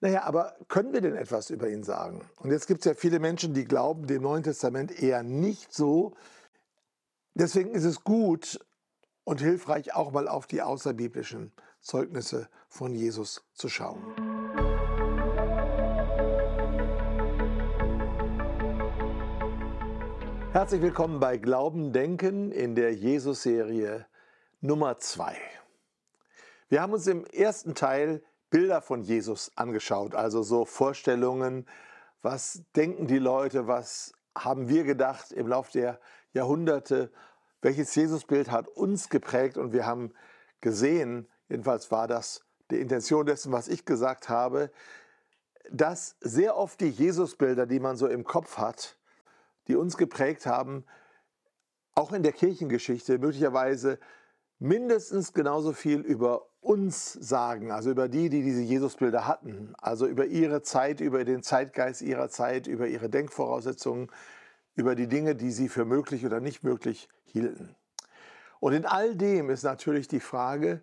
Naja, aber können wir denn etwas über ihn sagen? Und jetzt gibt es ja viele Menschen, die glauben dem Neuen Testament eher nicht so. Deswegen ist es gut und hilfreich, auch mal auf die außerbiblischen Zeugnisse von Jesus zu schauen. Herzlich willkommen bei Glauben Denken in der Jesus-Serie Nummer 2. Wir haben uns im ersten Teil Bilder von Jesus angeschaut, also so Vorstellungen, was denken die Leute, was haben wir gedacht im Laufe der Jahrhunderte, welches Jesusbild hat uns geprägt und wir haben gesehen, jedenfalls war das die Intention dessen, was ich gesagt habe, dass sehr oft die Jesusbilder, die man so im Kopf hat, die uns geprägt haben, auch in der Kirchengeschichte möglicherweise mindestens genauso viel über uns sagen, also über die, die diese Jesusbilder hatten, also über ihre Zeit, über den Zeitgeist ihrer Zeit, über ihre Denkvoraussetzungen, über die Dinge, die sie für möglich oder nicht möglich hielten. Und in all dem ist natürlich die Frage,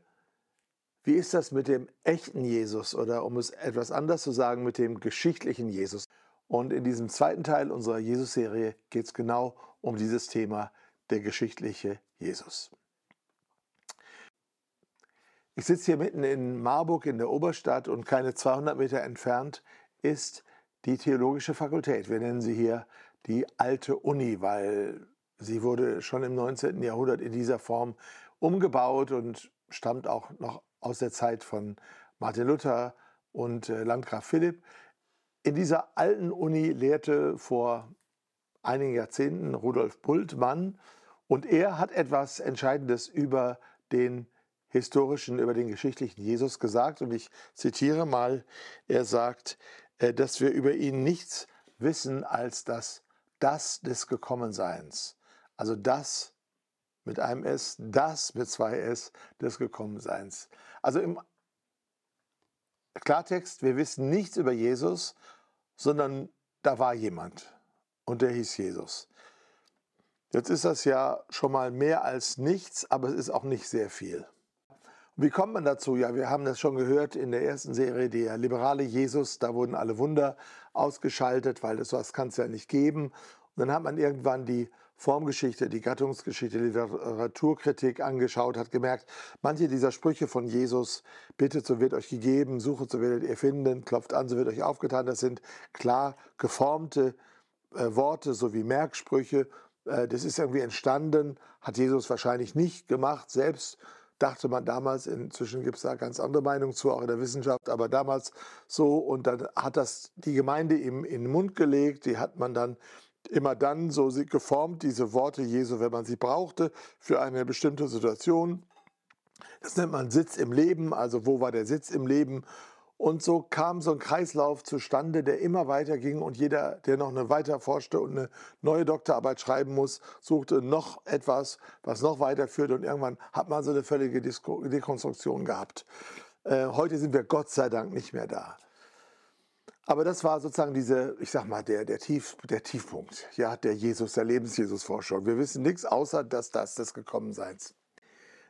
wie ist das mit dem echten Jesus oder um es etwas anders zu sagen, mit dem geschichtlichen Jesus? Und in diesem zweiten Teil unserer Jesus-Serie geht es genau um dieses Thema, der geschichtliche Jesus. Ich sitze hier mitten in Marburg in der Oberstadt und keine 200 Meter entfernt ist die Theologische Fakultät. Wir nennen sie hier die alte Uni, weil sie wurde schon im 19. Jahrhundert in dieser Form umgebaut und stammt auch noch aus der Zeit von Martin Luther und äh, Landgraf Philipp. In dieser alten Uni lehrte vor einigen Jahrzehnten Rudolf Bultmann und er hat etwas Entscheidendes über den historischen, über den geschichtlichen Jesus gesagt. Und ich zitiere mal, er sagt, äh, dass wir über ihn nichts wissen als das, das des Gekommenseins. Also das mit einem S, das mit zwei S des Gekommenseins. Also im Klartext, wir wissen nichts über Jesus, sondern da war jemand und der hieß Jesus. Jetzt ist das ja schon mal mehr als nichts, aber es ist auch nicht sehr viel. Wie kommt man dazu? Ja, wir haben das schon gehört in der ersten Serie, der liberale Jesus, da wurden alle Wunder ausgeschaltet, weil das was kann es ja nicht geben. Und dann hat man irgendwann die Formgeschichte, die Gattungsgeschichte, die Literaturkritik angeschaut, hat gemerkt, manche dieser Sprüche von Jesus, bittet, so wird euch gegeben, suchet, so werdet ihr finden, klopft an, so wird euch aufgetan, das sind klar geformte äh, Worte sowie Merksprüche. Äh, das ist irgendwie entstanden, hat Jesus wahrscheinlich nicht gemacht, selbst dachte man damals, inzwischen gibt es da ganz andere Meinungen zu, auch in der Wissenschaft, aber damals so. Und dann hat das die Gemeinde ihm in den Mund gelegt, die hat man dann immer dann so geformt, diese Worte Jesu, wenn man sie brauchte, für eine bestimmte Situation. Das nennt man Sitz im Leben, also wo war der Sitz im Leben? Und so kam so ein Kreislauf zustande, der immer weiter ging und jeder, der noch eine weiter forschte und eine neue Doktorarbeit schreiben muss, suchte noch etwas, was noch weiterführt und irgendwann hat man so eine völlige Dekonstruktion gehabt. Äh, heute sind wir Gott sei Dank nicht mehr da. Aber das war sozusagen diese, ich sag mal, der, der, Tief, der Tiefpunkt, ja, der Jesus, der Lebens-Jesus-Forschung. Wir wissen nichts außer dass das des Gekommenseins.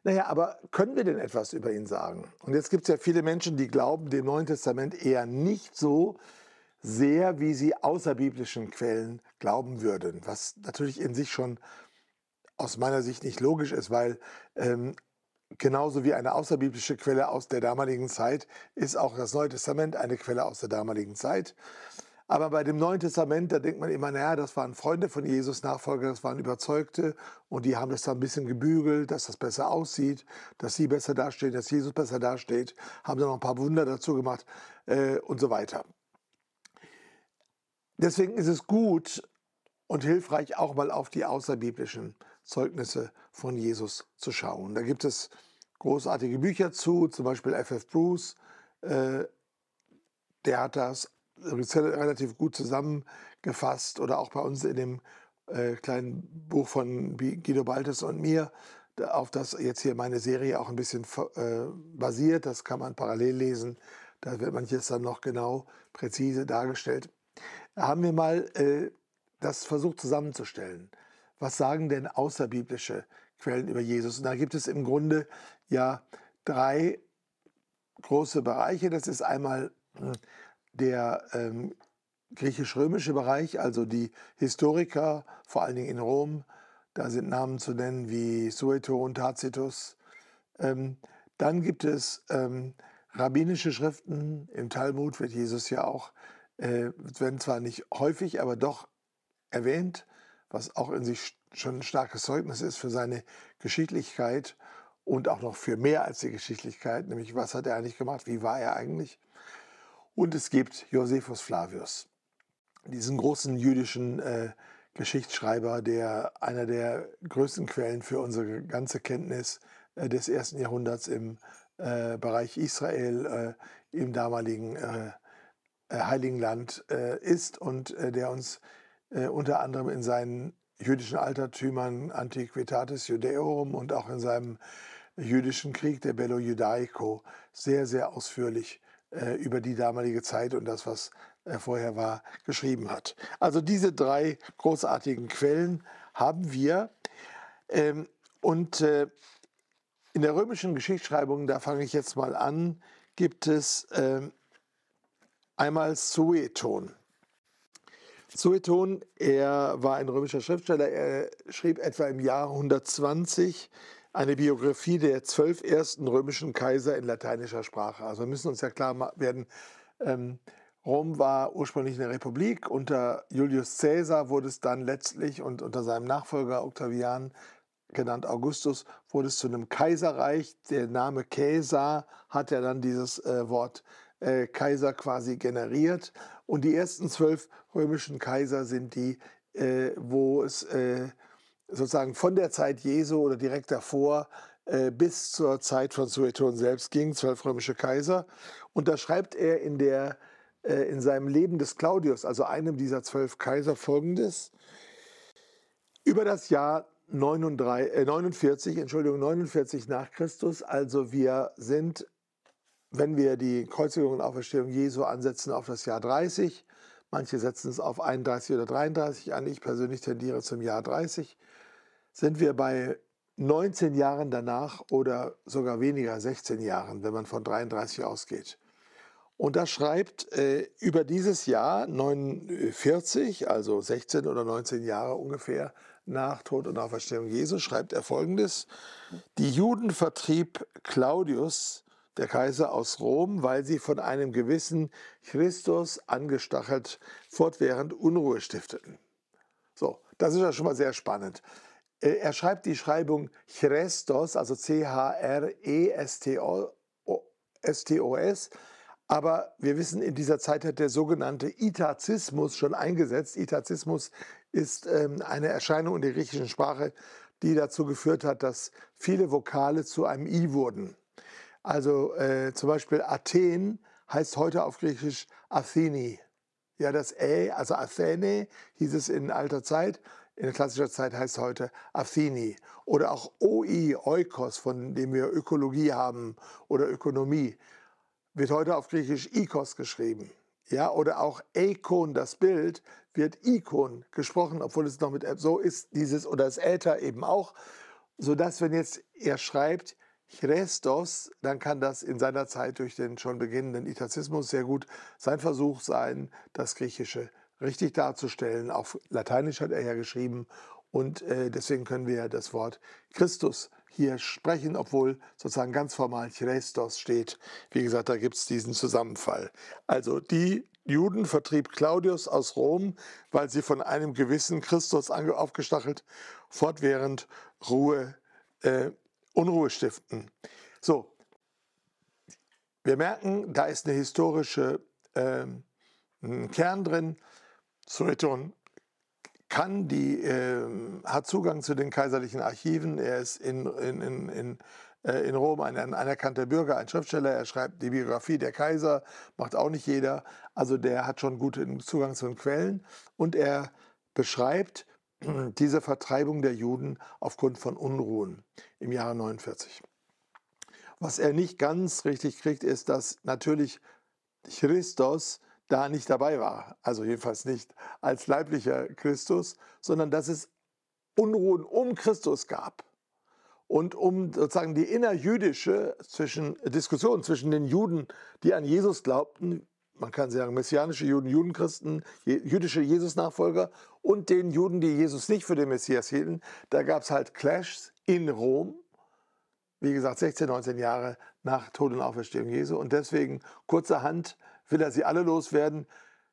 Naja, aber können wir denn etwas über ihn sagen? Und jetzt gibt es ja viele Menschen, die glauben dem Neuen Testament eher nicht so sehr, wie sie außerbiblischen Quellen glauben würden, was natürlich in sich schon aus meiner Sicht nicht logisch ist, weil ähm, genauso wie eine außerbiblische Quelle aus der damaligen Zeit ist auch das Neue Testament eine Quelle aus der damaligen Zeit. Aber bei dem Neuen Testament, da denkt man immer, naja, das waren Freunde von Jesus, Nachfolger, das waren Überzeugte und die haben das da ein bisschen gebügelt, dass das besser aussieht, dass sie besser dastehen, dass Jesus besser dasteht, haben dann noch ein paar Wunder dazu gemacht äh, und so weiter. Deswegen ist es gut und hilfreich, auch mal auf die außerbiblischen Zeugnisse von Jesus zu schauen. Da gibt es großartige Bücher zu, zum Beispiel F.F. Bruce, äh, der hat das relativ gut zusammengefasst oder auch bei uns in dem äh, kleinen Buch von Guido Baltes und mir, auf das jetzt hier meine Serie auch ein bisschen äh, basiert. Das kann man parallel lesen. Da wird manches dann noch genau, präzise dargestellt. Da haben wir mal äh, das versucht zusammenzustellen. Was sagen denn außerbiblische Quellen über Jesus? Und da gibt es im Grunde ja drei große Bereiche. Das ist einmal hm, der ähm, griechisch-römische Bereich, also die Historiker, vor allen Dingen in Rom, da sind Namen zu nennen wie Sueton, Tacitus. Ähm, dann gibt es ähm, rabbinische Schriften. Im Talmud wird Jesus ja auch, äh, werden zwar nicht häufig, aber doch erwähnt, was auch in sich schon ein starkes Zeugnis ist für seine Geschichtlichkeit und auch noch für mehr als die Geschichtlichkeit, nämlich was hat er eigentlich gemacht, wie war er eigentlich. Und es gibt Josephus Flavius, diesen großen jüdischen äh, Geschichtsschreiber, der einer der größten Quellen für unsere ganze Kenntnis äh, des ersten Jahrhunderts im äh, Bereich Israel, äh, im damaligen äh, äh, Heiligen Land ist und der uns unter anderem in seinen jüdischen Altertümern Antiquitatis Judaeorum und auch in seinem jüdischen Krieg, der Bello Judaico, sehr, sehr ausführlich über die damalige Zeit und das, was vorher war, geschrieben hat. Also diese drei großartigen Quellen haben wir. Ähm, und äh, in der römischen Geschichtsschreibung, da fange ich jetzt mal an, gibt es äh, einmal Sueton. Sueton, er war ein römischer Schriftsteller, er schrieb etwa im Jahr 120 eine Biografie der zwölf ersten römischen Kaiser in lateinischer Sprache. Also wir müssen uns ja klar werden, ähm, Rom war ursprünglich eine Republik. Unter Julius Caesar wurde es dann letztlich und unter seinem Nachfolger Octavian, genannt Augustus, wurde es zu einem Kaiserreich. Der Name Caesar hat ja dann dieses äh, Wort äh, Kaiser quasi generiert. Und die ersten zwölf römischen Kaiser sind die, äh, wo es äh, sozusagen von der Zeit Jesu oder direkt davor äh, bis zur Zeit von Sueton selbst ging, zwölf römische Kaiser. Und da schreibt er in der äh, in seinem Leben des Claudius, also einem dieser zwölf Kaiser, folgendes. Über das Jahr 39, äh 49, Entschuldigung, 49 nach Christus, also wir sind, wenn wir die Kreuzigung und Auferstehung Jesu ansetzen, auf das Jahr 30. Manche setzen es auf 31 oder 33 an. Ich persönlich tendiere zum Jahr 30. Sind wir bei 19 Jahren danach oder sogar weniger, 16 Jahren, wenn man von 33 ausgeht. Und da schreibt äh, über dieses Jahr 49, also 16 oder 19 Jahre ungefähr nach Tod und Auferstehung Jesu, schreibt er folgendes: Die Juden vertrieb Claudius, der Kaiser aus Rom, weil sie von einem gewissen Christus angestachelt fortwährend Unruhe stifteten. So, das ist ja schon mal sehr spannend. Äh, er schreibt die Schreibung Chrestos, also C-H-R-E-S-T-O-S, aber wir wissen, in dieser Zeit hat der sogenannte Itazismus schon eingesetzt. Itazismus ist ähm, eine Erscheinung in der griechischen Sprache, die dazu geführt hat, dass viele Vokale zu einem I wurden. Also äh, zum Beispiel Athen heißt heute auf Griechisch Atheni. Ja, das Ä, also Athene, hieß es in alter Zeit. In klassischer Zeit heißt heute Atheni. Oder auch OI, Oikos, von dem wir Ökologie haben oder Ökonomie wird heute auf Griechisch Ikos geschrieben. Ja, oder auch Eikon, das Bild, wird Ikon gesprochen, obwohl es noch mit so ist, dieses oder das Äther eben auch, sodass, wenn jetzt er schreibt Chrestos, dann kann das in seiner Zeit durch den schon beginnenden Itazismus sehr gut sein Versuch sein, das Griechische richtig darzustellen. Auf Lateinisch hat er ja geschrieben und äh, deswegen können wir das Wort Christus hier sprechen, obwohl sozusagen ganz formal Christos steht. Wie gesagt, da gibt es diesen Zusammenfall. Also die Juden vertrieb Claudius aus Rom, weil sie von einem gewissen Christus aufgestachelt fortwährend Ruhe, äh, Unruhe stiften. So, wir merken, da ist eine historische äh, Kern drin. Sueton kann die, äh, hat Zugang zu den kaiserlichen Archiven. Er ist in, in, in, in, äh, in Rom ein, ein, anerkannter Bürger, ein Schriftsteller. Er schreibt die Biografie der Kaiser, macht auch nicht jeder. Also der hat schon guten Zugang zu den Quellen. Und er beschreibt diese Vertreibung der Juden aufgrund von Unruhen im Jahre 49. Was er nicht ganz richtig kriegt, ist, dass natürlich Christus da nicht dabei war. Also jedenfalls nicht als leiblicher Christus, sondern dass es Unruhen um Christus gab. Und um sozusagen die innerjüdische zwischen, Diskussion zwischen den Juden, die an Jesus glaubten, man kann sagen, messianische Juden, Judenchristen, jüdische Jesus-Nachfolger und den Juden, die Jesus nicht für den Messias hielten. Da gab es halt Clashs in Rom, wie gesagt, 16, 19 Jahre nach Tod und Auferstehung Jesu. Und deswegen, kurzerhand, will er sie alle loswerden,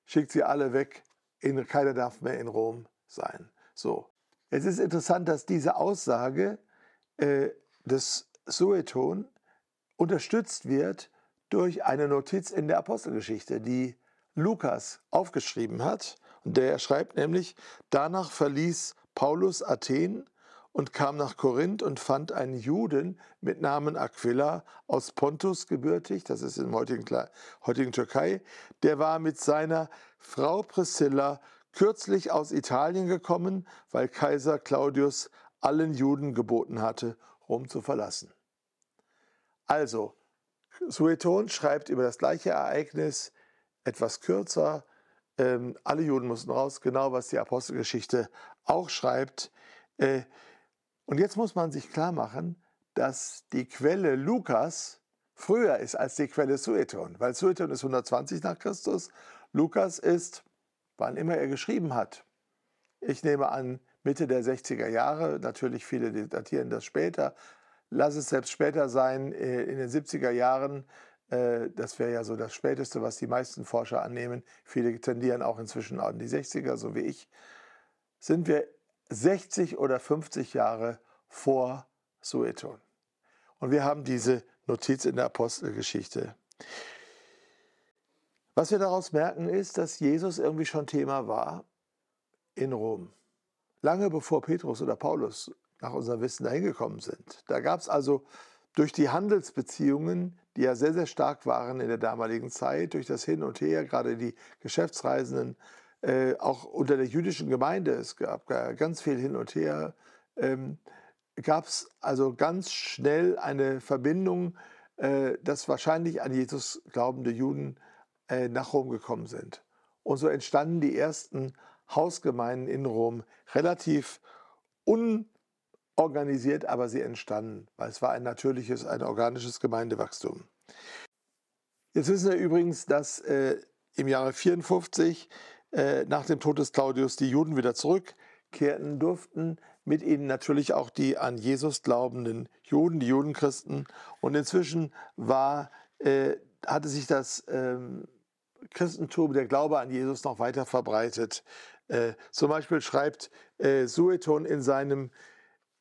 schickt sie alle weg. In, keiner darf mehr in Rom sein. So. Es ist interessant, dass diese Aussage äh, des Sueton unterstützt wird durch eine Notiz in der Apostelgeschichte, die Lukas aufgeschrieben hat. Und der schreibt nämlich, danach verließ Paulus Athen und kam nach Korinth und fand einen Juden mit Namen Aquila aus Pontus gebürtig, das ist im heutigen, heutigen Türkei, der war mit seiner Frau Priscilla kürzlich aus Italien gekommen, weil Kaiser Claudius allen Juden geboten hatte, Rom zu verlassen. Also, Sueton schreibt über das gleiche Ereignis etwas kürzer. Ähm, alle Juden mussten raus, genau was die Apostelgeschichte auch schreibt. Äh, und jetzt muss man sich klar machen, dass die Quelle Lukas früher ist als die Quelle Sueton, weil Sueton ist 120 nach Christus, Lukas ist, wann immer er geschrieben hat. Ich nehme an, Mitte der 60er Jahre, natürlich viele datieren das später, lass es selbst später sein, äh, in den 70er Jahren, äh, das wäre ja so das Späteste, was die meisten Forscher annehmen, viele tendieren auch inzwischen an die 60er, so wie ich, sind wir 60 oder 50 Jahre vor Sueton. Und wir haben diese Notiz in der Apostelgeschichte. Was wir daraus merken, ist, dass Jesus irgendwie schon Thema war in Rom. Lange bevor Petrus oder Paulus nach unserem Wissen dahin gekommen sind. Da gab es also durch die Handelsbeziehungen, die ja sehr, sehr stark waren in der damaligen Zeit, durch das Hin und Her, gerade die Geschäftsreisenden, äh, auch unter der jüdischen Gemeinde, es gab ganz viel Hin und Her, ähm, gab es also ganz schnell eine Verbindung, äh, dass wahrscheinlich an Jesus glaubende Juden äh, nach Rom gekommen sind. Und so entstanden die ersten Hausgemeinden in Rom relativ un organisiert, aber sie entstanden, weil es war ein natürliches, ein organisches Gemeindewachstum. Jetzt wissen wir übrigens, dass äh, im Jahre 54 äh, nach dem Tod des Claudius die Juden wieder zurückkehrten durften, mit ihnen natürlich auch die an Jesus glaubenden Juden, die Judenchristen. Und inzwischen war, äh, hatte sich das ähm, Christentum, der Glaube an Jesus noch weiter verbreitet. Äh, zum Beispiel schreibt äh, Sueton in seinem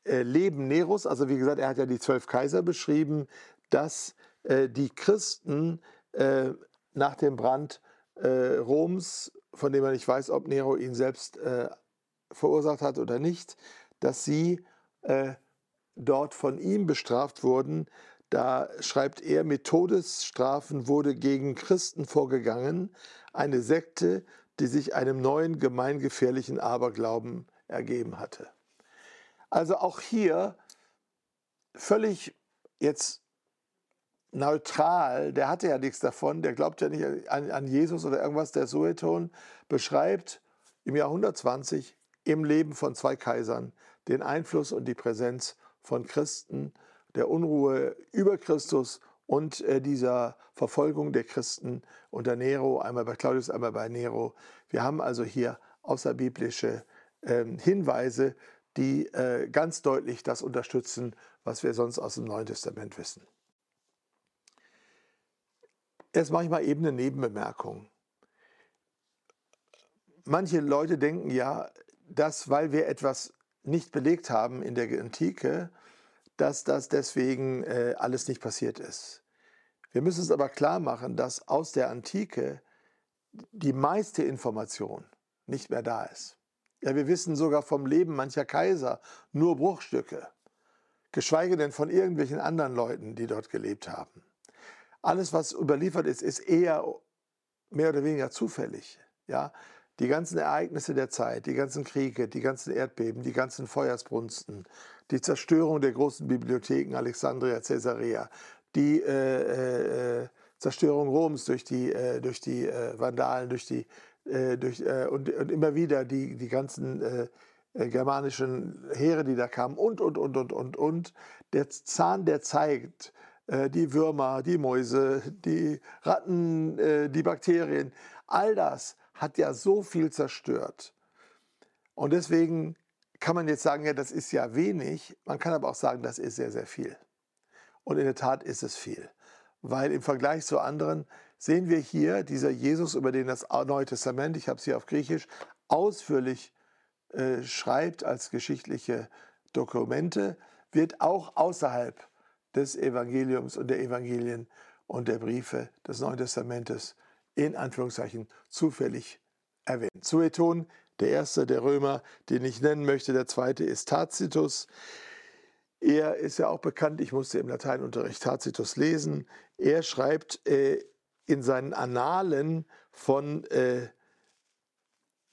äh, Leben Neros, also wie gesagt, er hat ja die zwölf Kaiser beschrieben, dass die Christen nach dem Brand Roms, von dem man nicht weiß, ob Nero ihn selbst äh, verursacht hat oder nicht, dass sie äh, dort von ihm bestraft wurden. Da schreibt er, mit Todesstrafen wurde gegen Christen vorgegangen, eine Sekte, die sich einem neuen gemeingefährlichen Aberglauben ergeben hatte. Also auch hier völlig jetzt neutral, der hatte ja nichts davon, der glaubt ja nicht an, an Jesus oder irgendwas, der Sueton beschreibt im Jahr 120 im Leben von zwei Kaisern den Einfluss und die Präsenz von Christen, der Unruhe über Christus und äh, dieser Verfolgung der Christen unter Nero, einmal bei Claudius, einmal bei Nero. Wir haben also hier außerbiblische äh, Hinweise die äh, ganz deutlich das unterstützen, was wir sonst aus dem Neuen Testament wissen. Jetzt mache ich mal eben eine Nebenbemerkung. Manche Leute denken ja, dass weil wir etwas nicht belegt haben in der Antike, dass das deswegen äh, alles nicht passiert ist. Wir müssen es aber klar machen, dass aus der Antike die meiste Information nicht mehr da ist. Ja, wir wissen sogar vom Leben mancher Kaiser nur Bruchstücke, geschweige denn von irgendwelchen anderen Leuten, die dort gelebt haben. Alles, was überliefert ist, ist eher mehr oder weniger zufällig. Ja, die ganzen Ereignisse der Zeit, die ganzen Kriege, die ganzen Erdbeben, die ganzen Feuersbrunsten, die Zerstörung der großen Bibliotheken Alexandria, Caesarea, die äh, äh, Zerstörung Roms durch die, äh, durch die äh, Vandalen, durch die äh, durch, äh, und, und, immer wieder die, die ganzen äh, äh, germanischen Heere, die da kamen und, und, und, und, und, und. Der Zahn der Zeit äh, die Würmer, die Mäuse, die Ratten, äh, die Bakterien, all das hat ja so viel zerstört. Und deswegen kann man jetzt sagen, ja, das ist ja wenig. Man kann aber auch sagen, das ist sehr, sehr viel. Und in der Tat ist es viel. Weil im Vergleich zu anderen sehen wir hier, dieser Jesus, über den das Neue Testament, ich habe es hier auf Griechisch, ausführlich äh, schreibt als geschichtliche Dokumente, wird auch außerhalb des Evangeliums und der Evangelien und der Briefe des Neuen Testamentes in Anführungszeichen zufällig erwähnt. Sueton, der erste der Römer, den ich nennen möchte, der zweite ist Tacitus. Er ist ja auch bekannt, ich musste im Lateinunterricht Tacitus lesen. Er schreibt äh, in seinen Annalen von äh,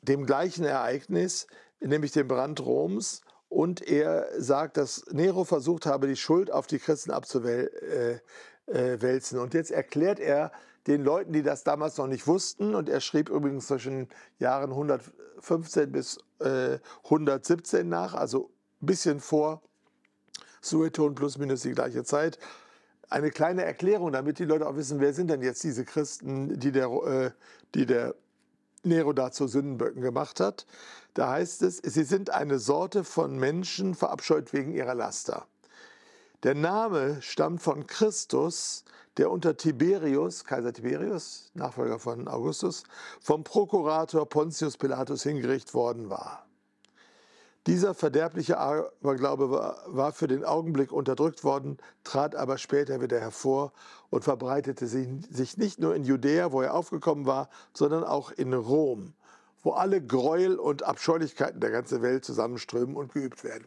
dem gleichen Ereignis, nämlich dem Brand Roms, und er sagt, dass Nero versucht habe, die Schuld auf die Christen abzuwälzen. Äh, äh, und jetzt erklärt er den Leuten, die das damals noch nicht wussten, und er schrieb übrigens zwischen Jahren 115 bis äh, 117 nach, also ein bisschen vor Sueton plus minus die gleiche Zeit, eine kleine Erklärung, damit die Leute auch wissen, wer sind denn jetzt diese Christen, die der, äh, die der Nero da zu Sündenböcken gemacht hat. Da heißt es, sie sind eine Sorte von Menschen verabscheut wegen ihrer Laster. Der Name stammt von Christus, der unter Tiberius, Kaiser Tiberius, Nachfolger von Augustus, vom Prokurator Pontius Pilatus hingerichtet worden war. Dieser verderbliche Aberglaube war, für den Augenblick unterdrückt worden, trat aber später wieder hervor und verbreitete sich nicht nur in Judäa, wo er aufgekommen war, sondern auch in Rom, wo alle Gräuel und Abscheulichkeiten der ganzen Welt zusammenströmen und geübt werden.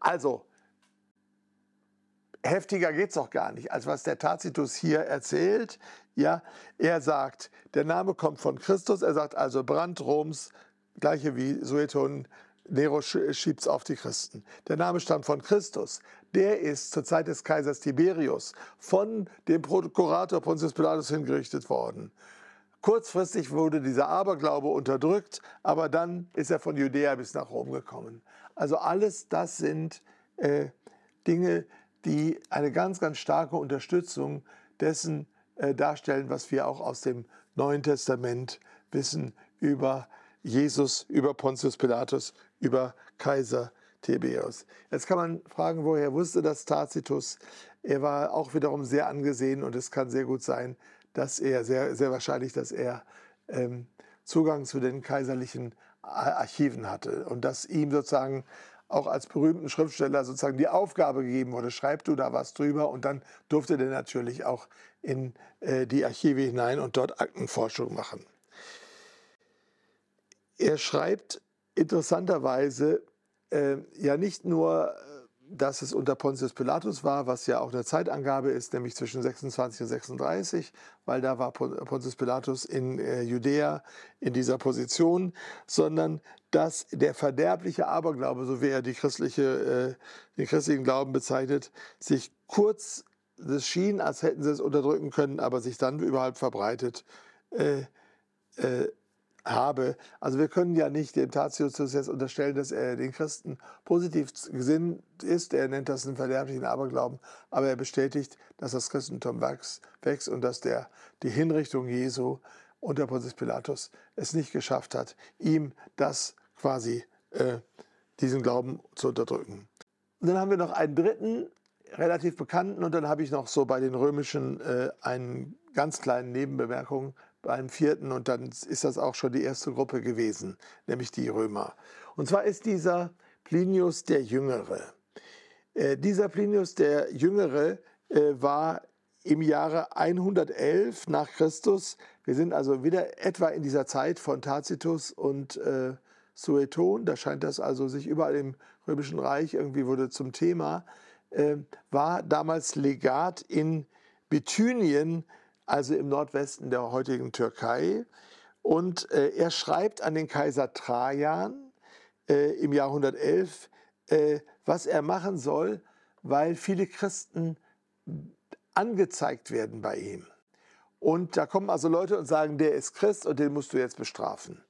Also, heftiger geht es doch gar nicht, als was der Tacitus hier erzählt. Ja, er sagt, der Name kommt von Christus, er sagt also Brand Roms, gleiche wie Sueton Nero schiebt es auf die Christen. Der Name stammt von Christus. Der ist zur Zeit des Kaisers Tiberius von dem Prokurator Pontius Pilatus hingerichtet worden. Kurzfristig wurde dieser Aberglaube unterdrückt, aber dann ist er von Judäa bis nach Rom gekommen. Also alles das sind äh, Dinge, die eine ganz, ganz starke Unterstützung dessen äh, darstellen, was wir auch aus dem Neuen Testament wissen über Jesus, über Pontius Pilatus, über Kaiser Tiberius. Jetzt kann man fragen, woher wusste das Tacitus? Er war auch wiederum sehr angesehen und es kann sehr gut sein, dass er, sehr, sehr wahrscheinlich, dass er ähm, Zugang zu den kaiserlichen Archiven hatte und dass ihm sozusagen auch als berühmten Schriftsteller sozusagen die Aufgabe gegeben wurde, schreib du da was drüber und dann durfte der natürlich auch in äh, die Archive hinein und dort Aktenforschung machen. Er schreibt interessanterweise äh, ja nicht nur, äh, dass es unter Pontius Pilatus war, was ja auch eine Zeitangabe ist, nämlich zwischen 26 und 36, weil da war Pontius Pilatus in äh, Judäa in dieser Position, sondern dass der verderbliche Aberglaube, so wie er die christliche, äh, den christlichen Glauben bezeichnet, sich kurz, es schien, als hätten sie es unterdrücken können, aber sich dann überhaupt verbreitet äh, äh, habe. Also wir können ja nicht dem Tacitus jetzt unterstellen, dass er den Christen positiv gesinnt ist. Er nennt das einen verderblichen Aberglauben, aber er bestätigt, dass das Christentum wächst, wächst und dass der, die Hinrichtung Jesu unter Pontius Pilatus es nicht geschafft hat, ihm das quasi, äh, diesen Glauben zu unterdrücken. Und dann haben wir noch einen dritten, relativ bekannten und dann habe ich noch so bei den römischen äh, einen ganz kleinen Nebenbemerkung beim vierten und dann ist das auch schon die erste Gruppe gewesen, nämlich die Römer. Und zwar ist dieser Plinius der Jüngere. Äh, dieser Plinius der Jüngere äh, war im Jahre 111 nach Christus. Wir sind also wieder etwa in dieser Zeit von Tacitus und äh, Sueton. Da scheint das also sich überall im Römischen Reich irgendwie wurde zum Thema. Äh, war damals Legat in Bithynien also im Nordwesten der heutigen Türkei. Und äh, er schreibt an den Kaiser Trajan äh, im Jahr 111, äh, was er machen soll, weil viele Christen angezeigt werden bei ihm. Und da kommen also Leute und sagen, der ist Christ und den musst du jetzt bestrafen.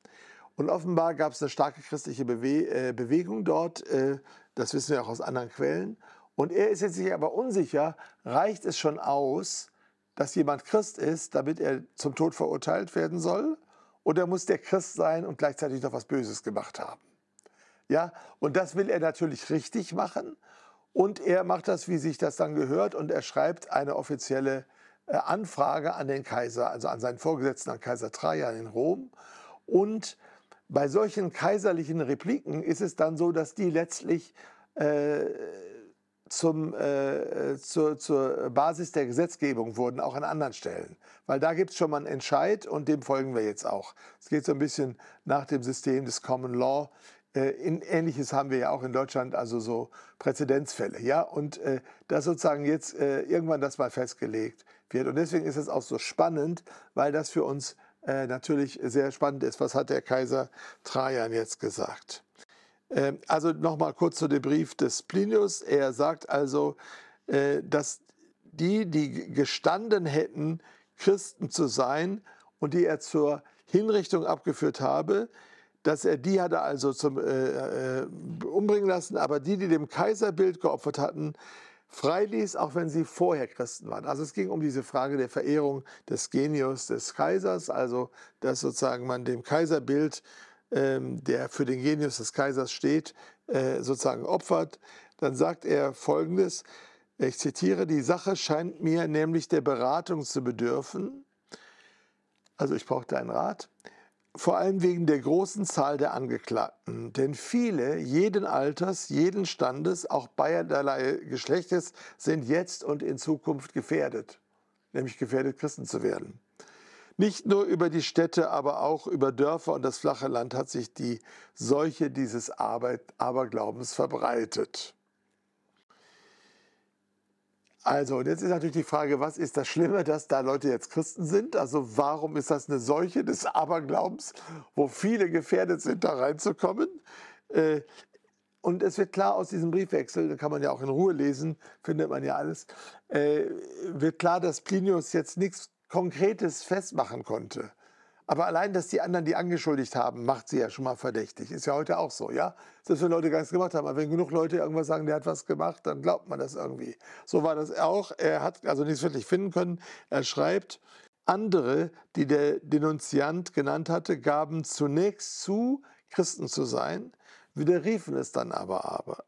Und offenbar gab es eine starke christliche Bewe äh, Bewegung dort, äh, das wissen wir auch aus anderen Quellen. Und er ist jetzt sich aber unsicher, reicht es schon aus, dass jemand Christ ist, damit er zum Tod verurteilt werden soll? Oder muss der Christ sein und gleichzeitig noch was Böses gemacht haben? Ja, und das will er natürlich richtig machen. Und er macht das, wie sich das dann gehört, und er schreibt eine offizielle äh, Anfrage an den Kaiser, also an seinen Vorgesetzten, an Kaiser Trajan in Rom. Und bei solchen kaiserlichen Repliken ist es dann so, dass die letztlich äh, zum, äh, zur, zur, Basis der Gesetzgebung wurden, auch an anderen Stellen. Weil da gibt es schon mal einen Entscheid und dem folgen wir jetzt auch. Es geht so ein bisschen nach dem System des Common Law. Äh, in, Ähnliches haben wir ja auch in Deutschland, also so Präzedenzfälle. Ja? Und äh, dass sozusagen jetzt äh, irgendwann das mal festgelegt wird. Und deswegen ist es auch so spannend, weil das für uns äh, natürlich sehr spannend ist. Was hat der Kaiser Trajan jetzt gesagt? Ähm, also nochmal kurz zu dem Brief des Plinius. Er sagt also, äh, dass die, die gestanden hätten, Christen zu sein und die er zur Hinrichtung abgeführt habe, dass er die hatte also zum äh, äh, umbringen lassen, aber die, die dem Kaiserbild geopfert hatten, freiließ, auch wenn sie vorher Christen waren. Also es ging um diese Frage der Verehrung des Genius des Kaisers, also dass sozusagen man dem Kaiserbild der für den Genius des Kaisers steht, äh, sozusagen opfert, dann sagt er Folgendes, ich zitiere, die Sache scheint mir nämlich der Beratung zu bedürfen, also ich brauche deinen Rat, vor allem wegen der großen Zahl der Angeklagten. Denn viele, jeden Alters, jeden Standes, auch beiderlei Geschlechtes, sind jetzt und in Zukunft gefährdet, nämlich gefährdet, Christen zu werden. Nicht nur über die Städte, aber auch über Dörfer und das flache Land hat sich die Seuche dieses Aberglaubens verbreitet. Also, und jetzt ist natürlich die Frage, was ist das Schlimme, dass da Leute jetzt Christen sind? Also, warum ist das eine Seuche des Aberglaubens, wo viele gefährdet sind, da reinzukommen? Äh, und es wird klar aus diesem Briefwechsel, da kann man ja auch in Ruhe lesen, findet man ja alles, äh, wird klar, dass Plinius jetzt nichts Konkretes festmachen konnte. Aber allein, dass die anderen die angeschuldigt haben, macht sie ja schon mal verdächtig. Ist ja heute auch so, ja? Dass wir Leute gar nichts gemacht haben. Aber wenn genug Leute irgendwas sagen, der hat was gemacht, dann glaubt man das irgendwie. So war das auch. Er hat also nichts wirklich finden können. Er schreibt, andere, die der Denunziant genannt hatte, gaben zunächst zu, Christen zu sein, widerriefen es dann aber aber.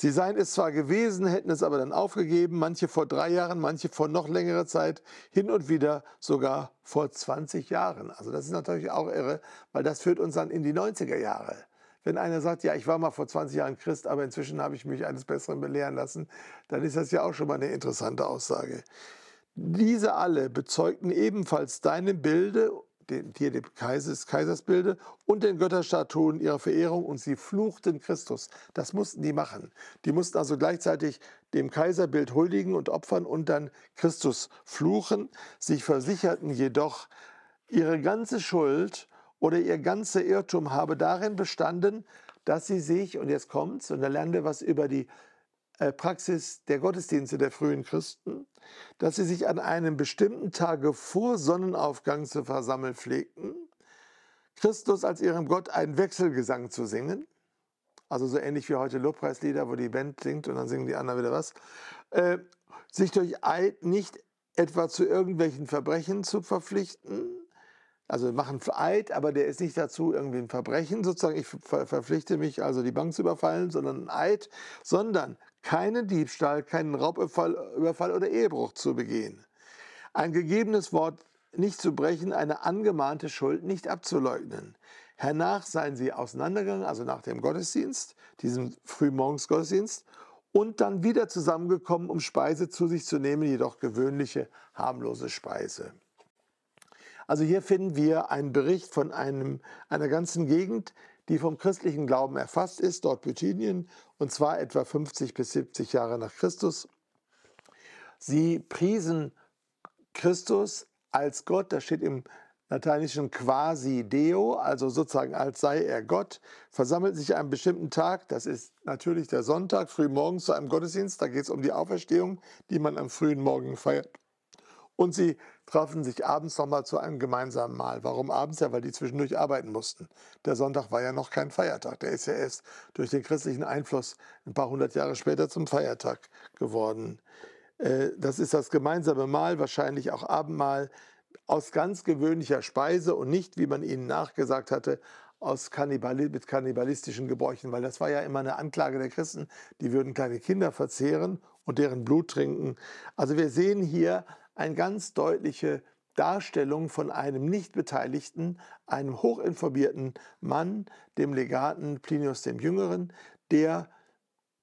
Sie seien es zwar gewesen, hätten es aber dann aufgegeben, manche vor drei Jahren, manche vor noch längerer Zeit, hin und wieder sogar vor 20 Jahren. Also das ist natürlich auch irre, weil das führt uns dann in die 90er Jahre. Wenn einer sagt, ja, ich war mal vor 20 Jahren Christ, aber inzwischen habe ich mich eines Besseren belehren lassen, dann ist das ja auch schon mal eine interessante Aussage. Diese alle bezeugten ebenfalls deinem Bilde den, hier dem Kaisers, Kaisersbilde und den Götterstatuen ihrer Verehrung und sie fluchten Christus. Das mussten die machen. Die mussten also gleichzeitig dem Kaiserbild huldigen und opfern und dann Christus fluchen. Sie versicherten jedoch, ihre ganze Schuld oder ihr ganzer Irrtum habe darin bestanden, dass sie sich, und jetzt kommt's, und da lernen wir was über die Praxis der Gottesdienste der frühen Christen, dass sie sich an einem bestimmten Tage vor Sonnenaufgang zu versammeln pflegten, Christus als ihrem Gott einen Wechselgesang zu singen, also so ähnlich wie heute Lobpreislieder, wo die Band singt und dann singen die anderen wieder was, äh, sich durch Eid nicht etwa zu irgendwelchen Verbrechen zu verpflichten, also machen Eid, aber der ist nicht dazu irgendwie ein Verbrechen, sozusagen, ich verpflichte mich also die Bank zu überfallen, sondern ein Eid, sondern keinen Diebstahl, keinen Raubüberfall Überfall oder Ehebruch zu begehen. Ein gegebenes Wort nicht zu brechen, eine angemahnte Schuld nicht abzuleugnen. Hernach seien sie auseinandergegangen, also nach dem Gottesdienst, diesem Frühmorgensgottesdienst, und dann wieder zusammengekommen, um Speise zu sich zu nehmen, jedoch gewöhnliche, harmlose Speise. Also hier finden wir einen Bericht von einem, einer ganzen Gegend, die vom christlichen Glauben erfasst ist, dort Bithynien, und zwar etwa 50 bis 70 Jahre nach Christus. Sie priesen Christus als Gott, das steht im lateinischen quasi Deo, also sozusagen als sei er Gott, versammelt sich an einem bestimmten Tag, das ist natürlich der Sonntag, früh morgens zu einem Gottesdienst, da geht es um die Auferstehung, die man am frühen Morgen feiert. Und sie trafen sich abends nochmal zu einem gemeinsamen Mahl. Warum abends? Ja, weil die zwischendurch arbeiten mussten. Der Sonntag war ja noch kein Feiertag. Der ist ja erst durch den christlichen Einfluss ein paar hundert Jahre später zum Feiertag geworden. Äh, das ist das gemeinsame Mahl, wahrscheinlich auch Abendmahl, aus ganz gewöhnlicher Speise und nicht, wie man ihnen nachgesagt hatte, aus Kannibali mit kannibalistischen Gebräuchen, weil das war ja immer eine Anklage der Christen, die würden kleine Kinder verzehren und deren Blut trinken. Also wir sehen hier eine ganz deutliche Darstellung von einem Nichtbeteiligten, einem hochinformierten Mann, dem Legaten Plinius dem Jüngeren, der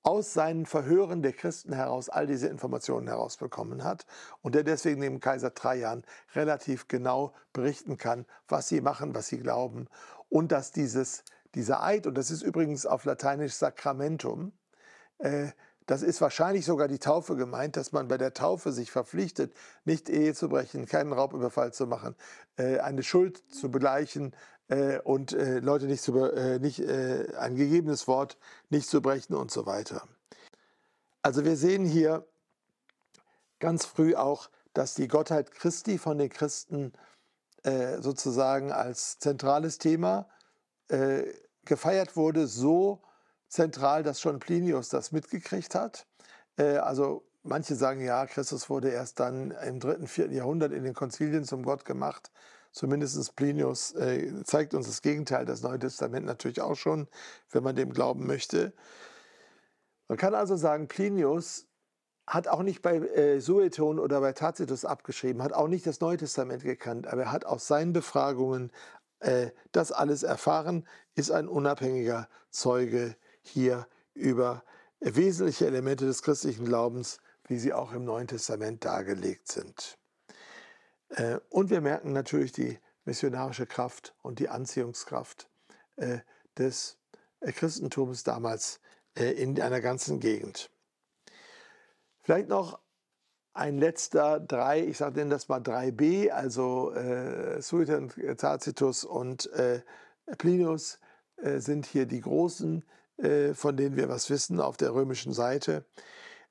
aus seinen Verhören der Christen heraus all diese Informationen herausbekommen hat und der deswegen dem Kaiser Trajan relativ genau berichten kann, was sie machen, was sie glauben und dass dieses, dieser Eid, und das ist übrigens auf Lateinisch Sacramentum, äh, das ist wahrscheinlich sogar die Taufe gemeint, dass man bei der Taufe sich verpflichtet, nicht Ehe zu brechen, keinen Raubüberfall zu machen, äh, eine Schuld zu begleichen äh, und äh, Leute nicht, zu, nicht ein gegebenes Wort nicht zu brechen und so weiter. Also wir sehen hier ganz früh auch, dass die Gottheit Christi von den Christen sozusagen als zentrales Thema gefeiert wurde, so zentral, dass schon Plinius das mitgekriegt hat. Äh, also manche sagen, ja, Christus wurde erst dann im dritten, vierten Jahrhundert in den Konzilien zum Gott gemacht. Zumindest Plinius äh, zeigt uns das Gegenteil, das Neue Testament natürlich auch schon, wenn man dem glauben möchte. Man kann also sagen, Plinius hat auch nicht bei äh, Sueton oder bei Tacitus abgeschrieben, hat auch nicht das Neue Testament gekannt, aber er hat aus seinen Befragungen das alles erfahren, ist ein unabhängiger Zeuge hier über wesentliche Elemente des christlichen Glaubens, wie sie auch im Neuen Testament dargelegt sind. Äh, und wir merken natürlich die missionarische Kraft und die Anziehungskraft äh, des äh, Christentums damals in einer ganzen Gegend. Vielleicht noch ein letzter drei, ich sage denn das mal 3b, also äh, Sueton, Tacitus und äh, Plinius äh, sind hier die großen von denen wir was wissen auf der römischen Seite.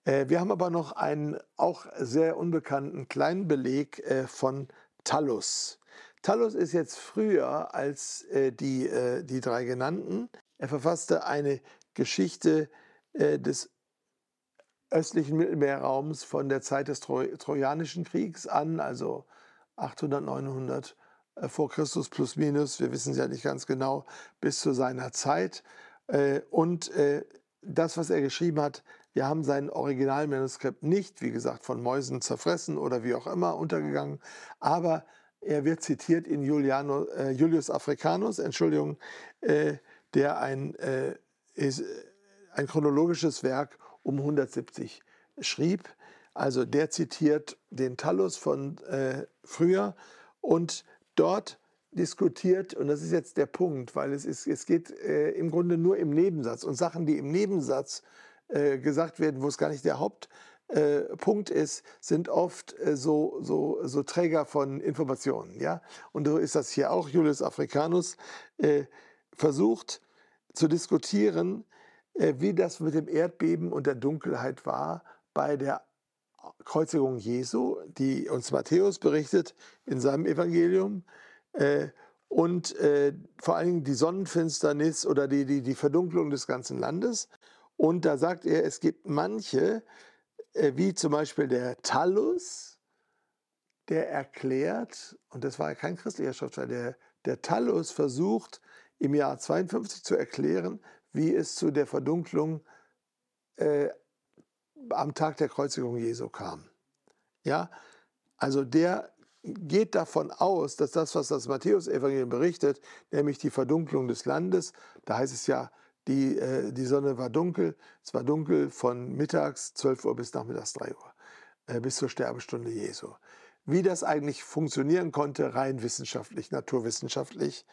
Äh, wir haben aber noch einen auch sehr unbekannten kleinen Beleg äh, von Tallus. Tallus ist jetzt früher als die, die drei genannten. Er verfasste eine Geschichte des östlichen Mittelmeerraums von der Zeit des Trojanischen Kriegs an, also 800, 900 vor Christus plus minus, wir wissen es ja nicht ganz genau, bis zu seiner Zeit. Äh, und äh, das, was er geschrieben hat, wir haben sein Originalmanuskript nicht, wie gesagt, von Mäusen zerfressen oder wie auch immer untergegangen, aber er wird zitiert in Juliano, äh, Julius Africanus, Entschuldigung, äh, der ein, äh, ist, ein chronologisches Werk um 170 schrieb. Also der zitiert den Tallus von äh, früher und dort diskutiert, und das ist jetzt der Punkt, weil es, ist, es geht äh, im Grunde nur im Nebensatz und Sachen, die im Nebensatz äh, gesagt werden, wo es gar nicht der Hauptpunkt äh, ist, sind oft äh, so, so, so Träger von Informationen. Ja? Und so ist das hier auch. Julius Africanus äh, versucht zu diskutieren, äh, wie das mit dem Erdbeben und der Dunkelheit war bei der Kreuzigung Jesu, die uns Matthäus berichtet in seinem Evangelium. Äh, und äh, vor Dingen die Sonnenfinsternis oder die, die, die Verdunklung des ganzen Landes. Und da sagt er, es gibt manche, äh, wie zum Beispiel der Tallus, der erklärt, und das war kein christlicher Schriftsteller, der, der Tallus versucht im Jahr 52 zu erklären, wie es zu der Verdunklung äh, am Tag der Kreuzigung Jesu kam. Ja, also der geht davon aus, dass das, was das Matthäus-Evangelium berichtet, nämlich die Verdunklung des Landes, da heißt es ja, die, äh, die Sonne war dunkel, es war dunkel von mittags 12 Uhr bis nachmittags 3 Uhr, äh, bis zur Sterbestunde Jesu. Wie das eigentlich funktionieren konnte, rein wissenschaftlich, naturwissenschaftlich.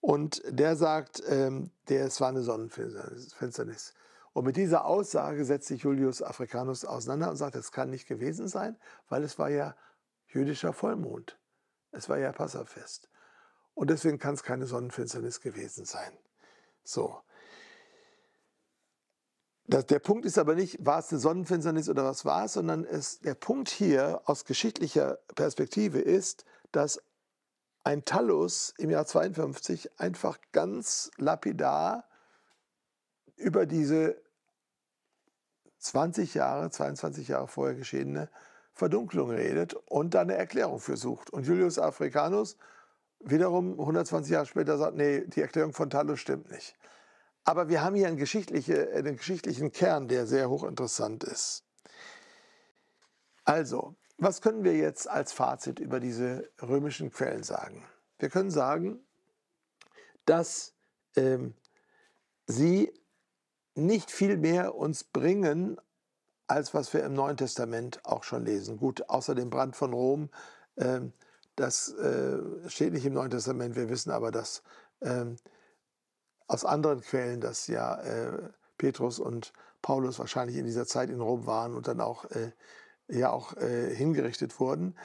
Und der sagt, ähm, der, es war eine Sonnenfinsternis. Und mit dieser Aussage setzt sich Julius Africanus auseinander und sagt, es kann nicht gewesen sein, weil es war ja jüdischer Vollmond. Es war ja Passafest. Und deswegen kann es keine Sonnenfinsternis gewesen sein. So. Das, der Punkt ist aber nicht, war es eine Sonnenfinsternis oder was war es, sondern es, der Punkt hier aus geschichtlicher Perspektive ist, dass ein Tallus im Jahr 52 einfach ganz lapidar über diese 20 Jahre, 22 Jahre vorher geschehene Verdunklung redet und da eine Erklärung für sucht. Und Julius Africanus wiederum 120 Jahre später sagt, nee, die Erklärung von Tallus stimmt nicht. Aber wir haben hier einen, geschichtliche, einen geschichtlichen Kern, der sehr hochinteressant ist. Also, was können wir jetzt als Fazit über diese römischen Quellen sagen? Wir können sagen, dass ähm, sie nicht viel mehr uns bringen, als was wir im Neuen Testament auch schon lesen. Gut, außer dem Brand von Rom, ähm, das äh, steht nicht im Neuen Testament. Wir wissen aber, dass ähm, aus anderen Quellen, dass ja äh, Petrus und Paulus wahrscheinlich in dieser Zeit in Rom waren und dann auch, äh, ja auch äh, hingerichtet wurden.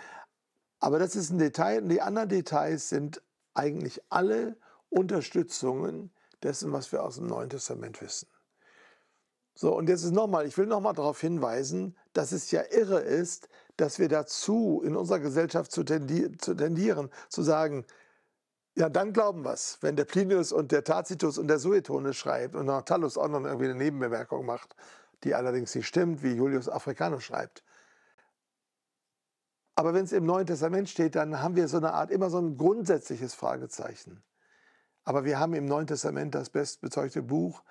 Aber das ist ein Detail. Und die anderen Details sind eigentlich alle Unterstützungen dessen, was wir aus dem Neuen Testament wissen. So, und jetzt ist nochmal, ich will nochmal darauf hinweisen, dass es ja irre ist, dass wir dazu in unserer Gesellschaft zu, tendieren, zu sagen, ja, dann glauben wir es, wenn der Plinius und der Tacitus und der Suetone schreibt und noch Tallus auch noch irgendwie eine Nebenbemerkung macht, die allerdings nicht stimmt, wie Julius Africanus schreibt. Aber wenn es im Neuen Testament steht, dann haben wir so eine Art, immer so ein grundsätzliches Fragezeichen. Aber wir haben im Neuen Testament das bestbezeugte Buch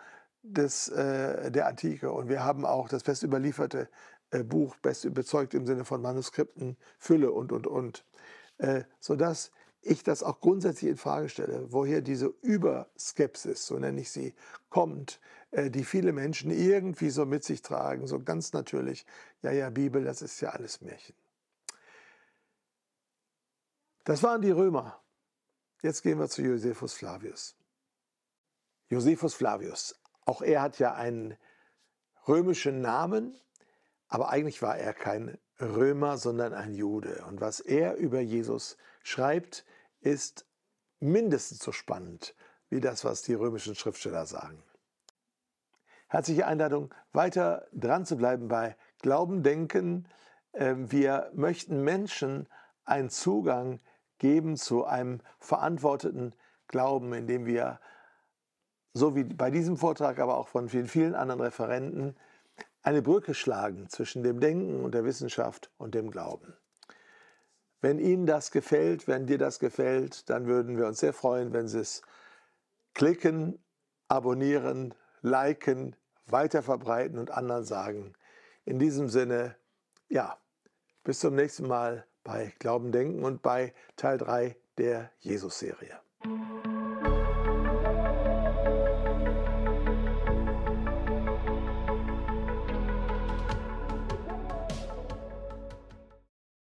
des, äh, der Antike und wir haben auch das best überlieferte äh, Buch, best bezeugt im Sinne von Manuskripten, Fülle und, und, und. Äh, sodass ich das auch grundsätzlich in Frage stelle, woher diese Überskepsis, so nenne ich sie, kommt, äh, die viele Menschen irgendwie so mit sich tragen, so ganz natürlich, ja, ja, Bibel, das ist ja alles Märchen. Das waren die Römer. Jetzt gehen wir zu Josephus Flavius. Josephus Flavius, auch er hat ja einen römischen Namen, aber eigentlich war er kein Römer, sondern ein Jude. Und was er über Jesus schreibt, ist mindestens so spannend wie das, was die römischen Schriftsteller sagen. Herzliche Einladung, weiter dran zu bleiben bei Glauben, Denken. Ähm, wir möchten Menschen einen Zugang geben zu einem verantworteten Glauben, indem wir, so wie bei diesem Vortrag, aber auch von vielen, vielen anderen Referenten, eine Brücke schlagen zwischen dem Denken und der Wissenschaft und dem Glauben. Wenn Ihnen das gefällt, wenn dir das gefällt, dann würden wir uns sehr freuen, wenn Sie es klicken, abonnieren, liken, weiterverbreiten und anderen sagen. In diesem Sinne, ja, bis zum nächsten Mal bei Glauben, Denken und bei Teil 3 der Jesus-Serie.